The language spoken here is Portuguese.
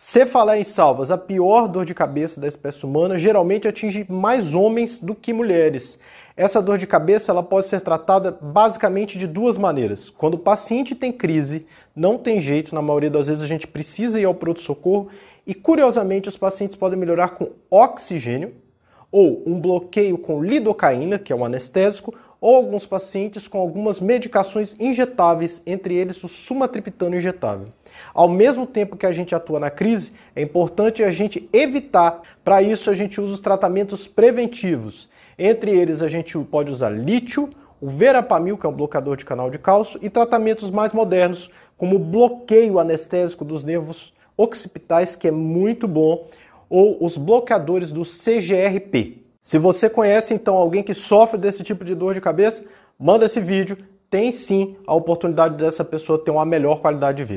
Se falar em salvas, a pior dor de cabeça da espécie humana geralmente atinge mais homens do que mulheres. Essa dor de cabeça ela pode ser tratada basicamente de duas maneiras. Quando o paciente tem crise, não tem jeito, na maioria das vezes a gente precisa ir ao pronto-socorro e curiosamente os pacientes podem melhorar com oxigênio ou um bloqueio com lidocaína, que é um anestésico, ou alguns pacientes com algumas medicações injetáveis, entre eles o sumatriptano injetável. Ao mesmo tempo que a gente atua na crise, é importante a gente evitar. Para isso, a gente usa os tratamentos preventivos. Entre eles, a gente pode usar lítio, o verapamil, que é um bloqueador de canal de cálcio, e tratamentos mais modernos, como bloqueio anestésico dos nervos occipitais, que é muito bom, ou os bloqueadores do CGRP. Se você conhece então alguém que sofre desse tipo de dor de cabeça, manda esse vídeo. Tem sim a oportunidade dessa pessoa ter uma melhor qualidade de vida.